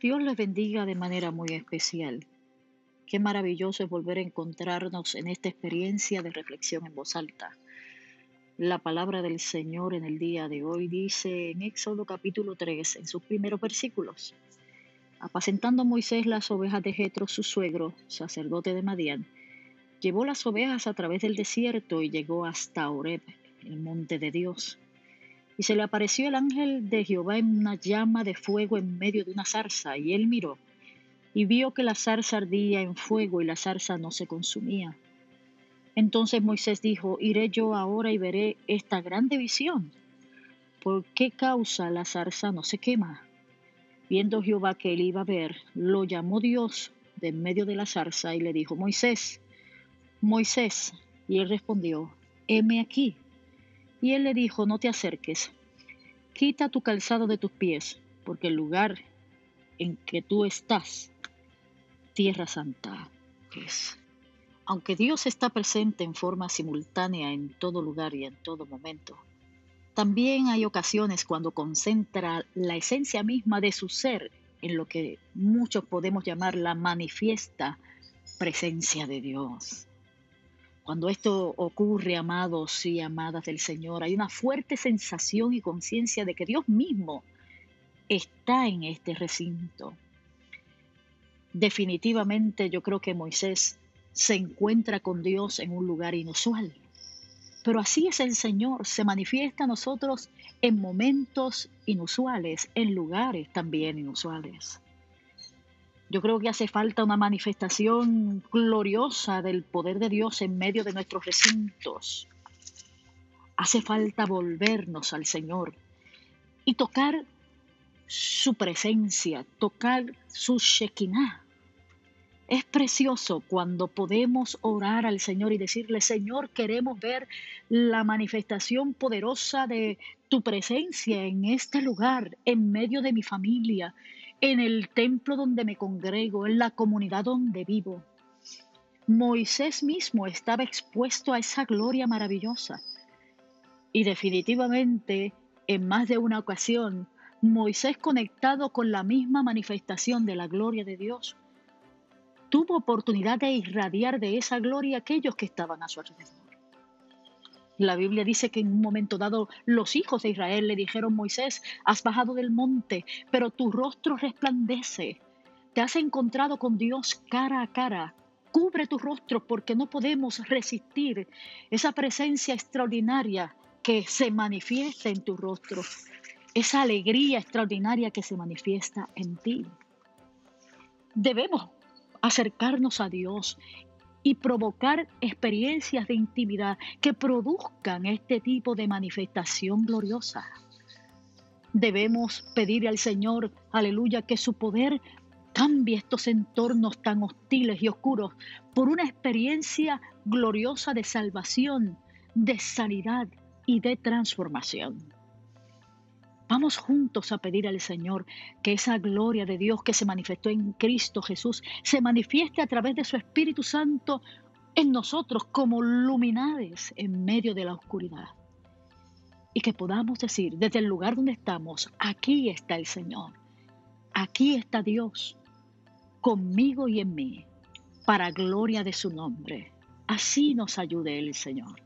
Dios les bendiga de manera muy especial. Qué maravilloso es volver a encontrarnos en esta experiencia de reflexión en voz alta. La palabra del Señor en el día de hoy dice en Éxodo capítulo 3, en sus primeros versículos, apacentando Moisés las ovejas de Jetro, su suegro, sacerdote de Madián, llevó las ovejas a través del desierto y llegó hasta Oreb, el monte de Dios. Y se le apareció el ángel de Jehová en una llama de fuego en medio de una zarza, y él miró, y vio que la zarza ardía en fuego y la zarza no se consumía. Entonces Moisés dijo, iré yo ahora y veré esta grande visión. ¿Por qué causa la zarza no se quema? Viendo Jehová que él iba a ver, lo llamó Dios de en medio de la zarza y le dijo, Moisés, Moisés. Y él respondió, heme aquí. Y él le dijo, no te acerques, quita tu calzado de tus pies, porque el lugar en que tú estás, tierra santa es. Aunque Dios está presente en forma simultánea en todo lugar y en todo momento, también hay ocasiones cuando concentra la esencia misma de su ser en lo que muchos podemos llamar la manifiesta presencia de Dios. Cuando esto ocurre, amados y amadas del Señor, hay una fuerte sensación y conciencia de que Dios mismo está en este recinto. Definitivamente yo creo que Moisés se encuentra con Dios en un lugar inusual. Pero así es el Señor, se manifiesta a nosotros en momentos inusuales, en lugares también inusuales. Yo creo que hace falta una manifestación gloriosa del poder de Dios en medio de nuestros recintos. Hace falta volvernos al Señor y tocar su presencia, tocar su Shekinah. Es precioso cuando podemos orar al Señor y decirle, Señor, queremos ver la manifestación poderosa de tu presencia en este lugar, en medio de mi familia, en el templo donde me congrego, en la comunidad donde vivo. Moisés mismo estaba expuesto a esa gloria maravillosa. Y definitivamente, en más de una ocasión, Moisés conectado con la misma manifestación de la gloria de Dios, tuvo oportunidad de irradiar de esa gloria aquellos que estaban a su alrededor. La Biblia dice que en un momento dado los hijos de Israel le dijeron, Moisés, has bajado del monte, pero tu rostro resplandece. Te has encontrado con Dios cara a cara. Cubre tu rostro porque no podemos resistir esa presencia extraordinaria que se manifiesta en tu rostro, esa alegría extraordinaria que se manifiesta en ti. Debemos acercarnos a Dios y provocar experiencias de intimidad que produzcan este tipo de manifestación gloriosa. Debemos pedir al Señor, aleluya, que su poder cambie estos entornos tan hostiles y oscuros por una experiencia gloriosa de salvación, de sanidad y de transformación. Vamos juntos a pedir al Señor que esa gloria de Dios que se manifestó en Cristo Jesús se manifieste a través de su Espíritu Santo en nosotros como luminares en medio de la oscuridad. Y que podamos decir desde el lugar donde estamos, aquí está el Señor, aquí está Dios, conmigo y en mí, para gloria de su nombre. Así nos ayude el Señor.